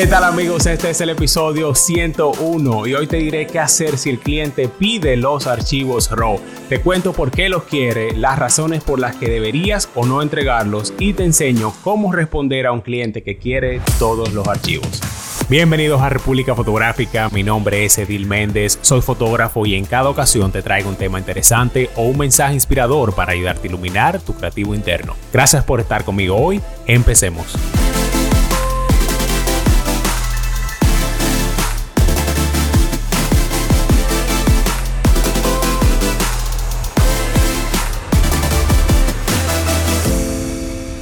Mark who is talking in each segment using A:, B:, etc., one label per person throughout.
A: ¿Qué tal amigos? Este es el episodio 101 y hoy te diré qué hacer si el cliente pide los archivos RAW. Te cuento por qué los quiere, las razones por las que deberías o no entregarlos y te enseño cómo responder a un cliente que quiere todos los archivos. Bienvenidos a República Fotográfica, mi nombre es Edil Méndez, soy fotógrafo y en cada ocasión te traigo un tema interesante o un mensaje inspirador para ayudarte a iluminar tu creativo interno. Gracias por estar conmigo hoy, empecemos.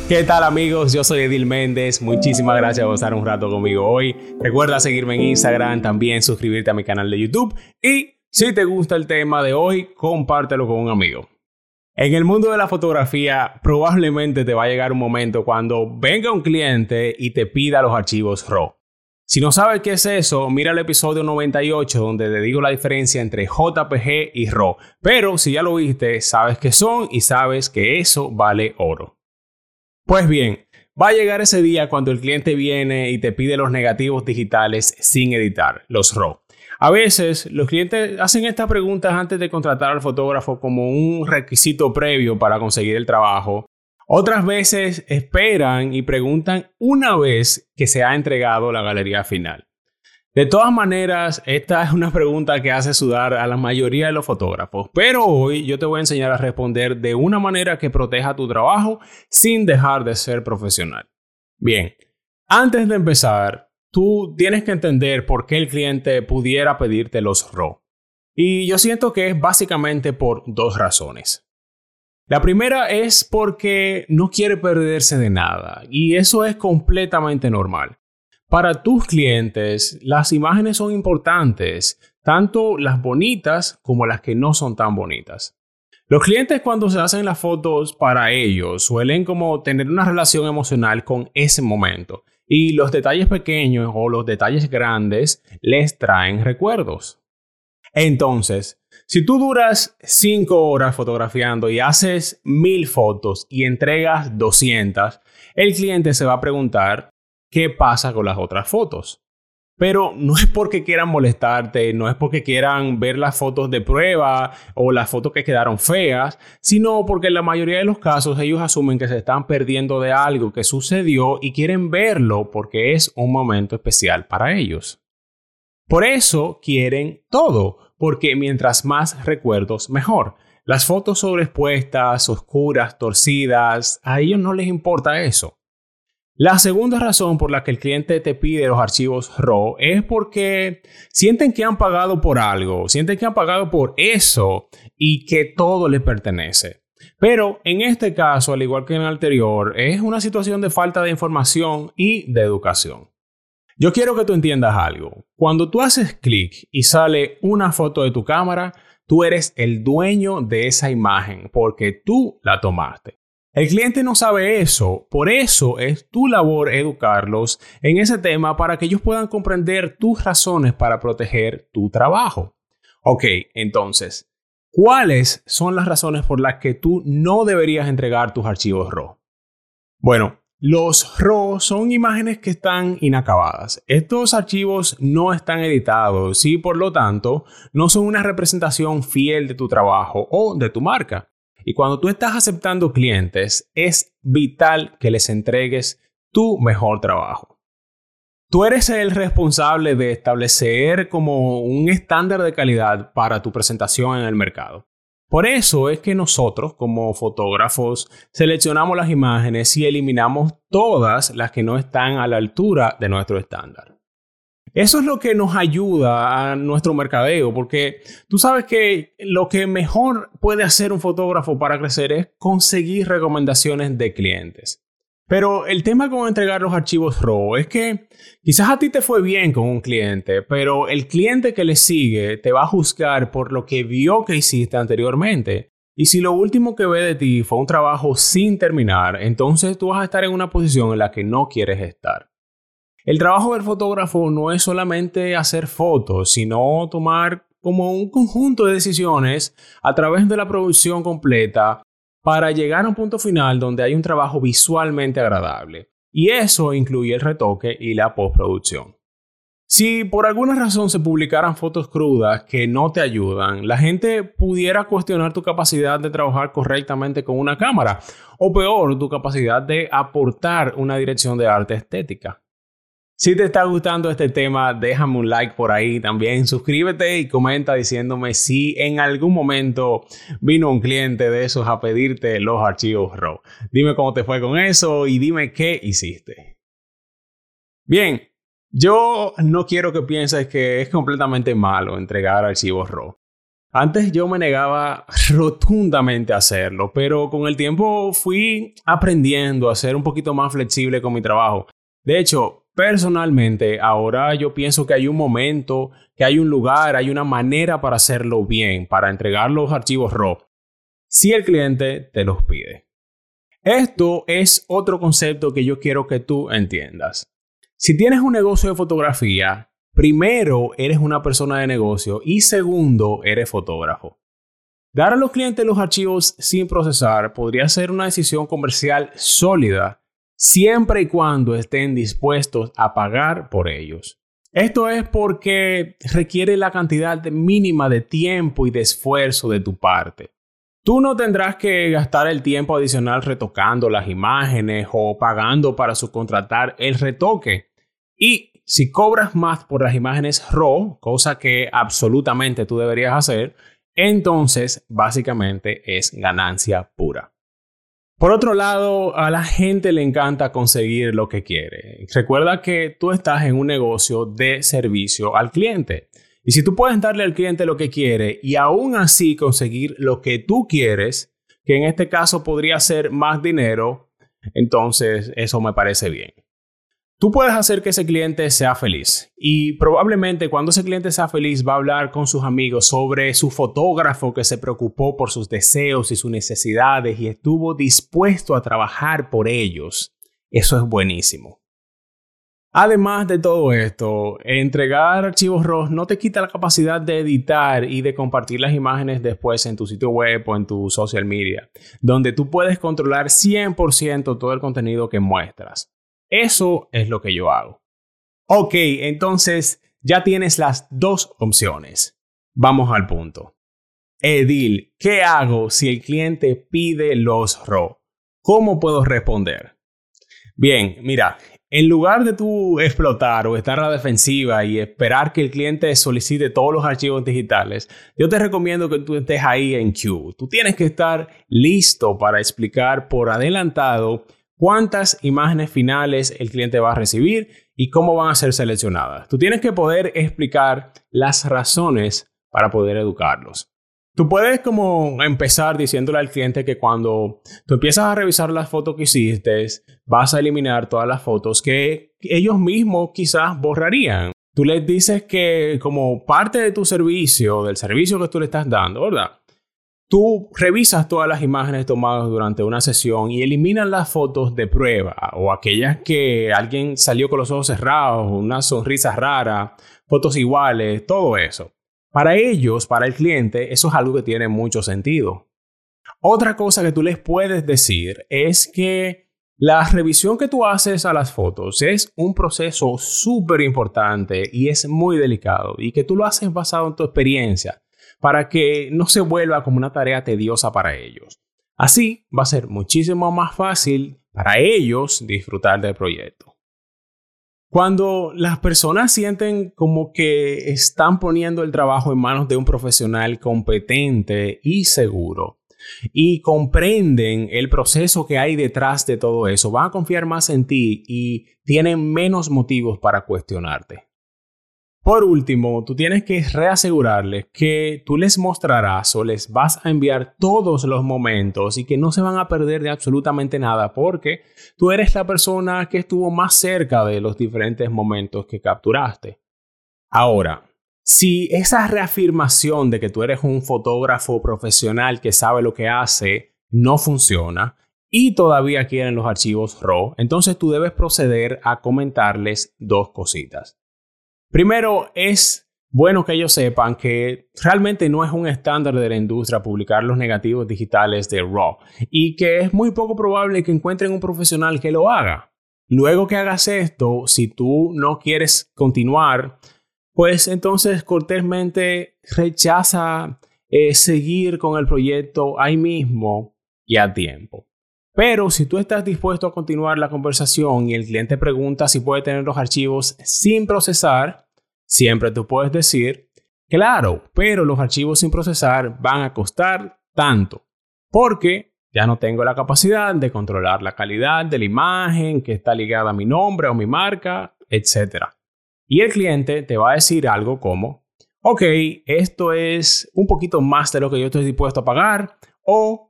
A: ¿Qué tal amigos? Yo soy Edil Méndez. Muchísimas gracias por estar un rato conmigo hoy. Recuerda seguirme en Instagram, también suscribirte a mi canal de YouTube y si te gusta el tema de hoy, compártelo con un amigo. En el mundo de la fotografía, probablemente te va a llegar un momento cuando venga un cliente y te pida los archivos RAW. Si no sabes qué es eso, mira el episodio 98 donde te digo la diferencia entre JPG y RAW. Pero si ya lo viste, sabes qué son y sabes que eso vale oro. Pues bien, va a llegar ese día cuando el cliente viene y te pide los negativos digitales sin editar, los RAW. A veces los clientes hacen estas preguntas antes de contratar al fotógrafo como un requisito previo para conseguir el trabajo. Otras veces esperan y preguntan una vez que se ha entregado la galería final. De todas maneras, esta es una pregunta que hace sudar a la mayoría de los fotógrafos, pero hoy yo te voy a enseñar a responder de una manera que proteja tu trabajo sin dejar de ser profesional. Bien, antes de empezar, tú tienes que entender por qué el cliente pudiera pedirte los RAW. Y yo siento que es básicamente por dos razones. La primera es porque no quiere perderse de nada, y eso es completamente normal. Para tus clientes, las imágenes son importantes, tanto las bonitas como las que no son tan bonitas. Los clientes cuando se hacen las fotos para ellos suelen como tener una relación emocional con ese momento y los detalles pequeños o los detalles grandes les traen recuerdos. Entonces, si tú duras 5 horas fotografiando y haces 1000 fotos y entregas 200, el cliente se va a preguntar qué pasa con las otras fotos. Pero no es porque quieran molestarte, no es porque quieran ver las fotos de prueba o las fotos que quedaron feas, sino porque en la mayoría de los casos ellos asumen que se están perdiendo de algo que sucedió y quieren verlo porque es un momento especial para ellos. Por eso quieren todo, porque mientras más recuerdos, mejor. Las fotos sobreexpuestas, oscuras, torcidas, a ellos no les importa eso. La segunda razón por la que el cliente te pide los archivos RAW es porque sienten que han pagado por algo, sienten que han pagado por eso y que todo le pertenece. Pero en este caso, al igual que en el anterior, es una situación de falta de información y de educación. Yo quiero que tú entiendas algo. Cuando tú haces clic y sale una foto de tu cámara, tú eres el dueño de esa imagen porque tú la tomaste. El cliente no sabe eso, por eso es tu labor educarlos en ese tema para que ellos puedan comprender tus razones para proteger tu trabajo. Ok, entonces, ¿cuáles son las razones por las que tú no deberías entregar tus archivos RAW? Bueno, los RAW son imágenes que están inacabadas. Estos archivos no están editados y por lo tanto no son una representación fiel de tu trabajo o de tu marca. Y cuando tú estás aceptando clientes, es vital que les entregues tu mejor trabajo. Tú eres el responsable de establecer como un estándar de calidad para tu presentación en el mercado. Por eso es que nosotros como fotógrafos seleccionamos las imágenes y eliminamos todas las que no están a la altura de nuestro estándar. Eso es lo que nos ayuda a nuestro mercadeo, porque tú sabes que lo que mejor puede hacer un fotógrafo para crecer es conseguir recomendaciones de clientes. Pero el tema con entregar los archivos RAW es que quizás a ti te fue bien con un cliente, pero el cliente que le sigue te va a juzgar por lo que vio que hiciste anteriormente. Y si lo último que ve de ti fue un trabajo sin terminar, entonces tú vas a estar en una posición en la que no quieres estar. El trabajo del fotógrafo no es solamente hacer fotos, sino tomar como un conjunto de decisiones a través de la producción completa para llegar a un punto final donde hay un trabajo visualmente agradable. y eso incluye el retoque y la postproducción. Si por alguna razón se publicaran fotos crudas que no te ayudan, la gente pudiera cuestionar tu capacidad de trabajar correctamente con una cámara, o peor, tu capacidad de aportar una dirección de arte estética. Si te está gustando este tema, déjame un like por ahí también, suscríbete y comenta diciéndome si en algún momento vino un cliente de esos a pedirte los archivos RAW. Dime cómo te fue con eso y dime qué hiciste. Bien, yo no quiero que pienses que es completamente malo entregar archivos RAW. Antes yo me negaba rotundamente a hacerlo, pero con el tiempo fui aprendiendo a ser un poquito más flexible con mi trabajo. De hecho, personalmente, ahora yo pienso que hay un momento, que hay un lugar, hay una manera para hacerlo bien, para entregar los archivos RAW, si el cliente te los pide. Esto es otro concepto que yo quiero que tú entiendas. Si tienes un negocio de fotografía, primero eres una persona de negocio y segundo eres fotógrafo. Dar a los clientes los archivos sin procesar podría ser una decisión comercial sólida siempre y cuando estén dispuestos a pagar por ellos. Esto es porque requiere la cantidad mínima de tiempo y de esfuerzo de tu parte. Tú no tendrás que gastar el tiempo adicional retocando las imágenes o pagando para subcontratar el retoque. Y si cobras más por las imágenes RAW, cosa que absolutamente tú deberías hacer, entonces básicamente es ganancia pura. Por otro lado, a la gente le encanta conseguir lo que quiere. Recuerda que tú estás en un negocio de servicio al cliente. Y si tú puedes darle al cliente lo que quiere y aún así conseguir lo que tú quieres, que en este caso podría ser más dinero, entonces eso me parece bien. Tú puedes hacer que ese cliente sea feliz y probablemente cuando ese cliente sea feliz va a hablar con sus amigos sobre su fotógrafo que se preocupó por sus deseos y sus necesidades y estuvo dispuesto a trabajar por ellos. Eso es buenísimo. Además de todo esto, entregar archivos RAW no te quita la capacidad de editar y de compartir las imágenes después en tu sitio web o en tu social media, donde tú puedes controlar 100% todo el contenido que muestras. Eso es lo que yo hago. Ok, entonces ya tienes las dos opciones. Vamos al punto. Edil, ¿qué hago si el cliente pide los RAW? ¿Cómo puedo responder? Bien, mira, en lugar de tú explotar o estar a la defensiva y esperar que el cliente solicite todos los archivos digitales, yo te recomiendo que tú estés ahí en queue. Tú tienes que estar listo para explicar por adelantado cuántas imágenes finales el cliente va a recibir y cómo van a ser seleccionadas. Tú tienes que poder explicar las razones para poder educarlos. Tú puedes como empezar diciéndole al cliente que cuando tú empiezas a revisar las fotos que hiciste, vas a eliminar todas las fotos que ellos mismos quizás borrarían. Tú les dices que como parte de tu servicio, del servicio que tú le estás dando, ¿verdad? Tú revisas todas las imágenes tomadas durante una sesión y eliminas las fotos de prueba o aquellas que alguien salió con los ojos cerrados, una sonrisa rara, fotos iguales, todo eso. Para ellos, para el cliente, eso es algo que tiene mucho sentido. Otra cosa que tú les puedes decir es que la revisión que tú haces a las fotos es un proceso súper importante y es muy delicado y que tú lo haces basado en tu experiencia para que no se vuelva como una tarea tediosa para ellos. Así va a ser muchísimo más fácil para ellos disfrutar del proyecto. Cuando las personas sienten como que están poniendo el trabajo en manos de un profesional competente y seguro y comprenden el proceso que hay detrás de todo eso, van a confiar más en ti y tienen menos motivos para cuestionarte. Por último, tú tienes que reasegurarles que tú les mostrarás o les vas a enviar todos los momentos y que no se van a perder de absolutamente nada porque tú eres la persona que estuvo más cerca de los diferentes momentos que capturaste. Ahora, si esa reafirmación de que tú eres un fotógrafo profesional que sabe lo que hace no funciona y todavía quieren los archivos RAW, entonces tú debes proceder a comentarles dos cositas. Primero, es bueno que ellos sepan que realmente no es un estándar de la industria publicar los negativos digitales de RAW y que es muy poco probable que encuentren un profesional que lo haga. Luego que hagas esto, si tú no quieres continuar, pues entonces cortésmente rechaza eh, seguir con el proyecto ahí mismo y a tiempo. Pero si tú estás dispuesto a continuar la conversación y el cliente pregunta si puede tener los archivos sin procesar, siempre tú puedes decir, claro, pero los archivos sin procesar van a costar tanto, porque ya no tengo la capacidad de controlar la calidad de la imagen que está ligada a mi nombre o mi marca, etc. Y el cliente te va a decir algo como, ok, esto es un poquito más de lo que yo estoy dispuesto a pagar o,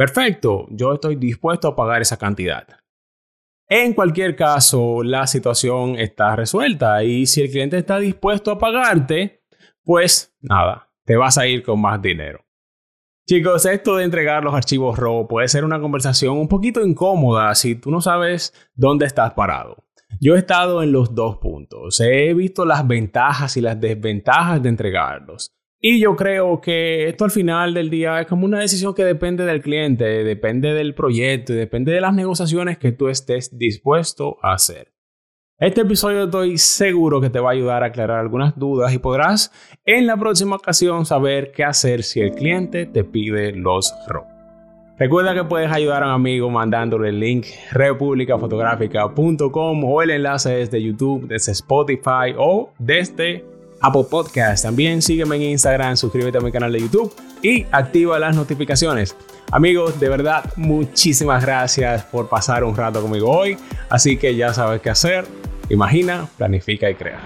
A: perfecto, yo estoy dispuesto a pagar esa cantidad. En cualquier caso, la situación está resuelta y si el cliente está dispuesto a pagarte, pues nada, te vas a ir con más dinero. Chicos, esto de entregar los archivos RAW puede ser una conversación un poquito incómoda si tú no sabes dónde estás parado. Yo he estado en los dos puntos. He visto las ventajas y las desventajas de entregarlos. Y yo creo que esto al final del día es como una decisión que depende del cliente, depende del proyecto y depende de las negociaciones que tú estés dispuesto a hacer. Este episodio estoy seguro que te va a ayudar a aclarar algunas dudas y podrás en la próxima ocasión saber qué hacer si el cliente te pide los RAW. Recuerda que puedes ayudar a un amigo mandándole el link republicafotográfica.com o el enlace desde YouTube, desde Spotify o desde Apple Podcast. También sígueme en Instagram, suscríbete a mi canal de YouTube y activa las notificaciones. Amigos, de verdad, muchísimas gracias por pasar un rato conmigo hoy. Así que ya sabes qué hacer. Imagina, planifica y crea.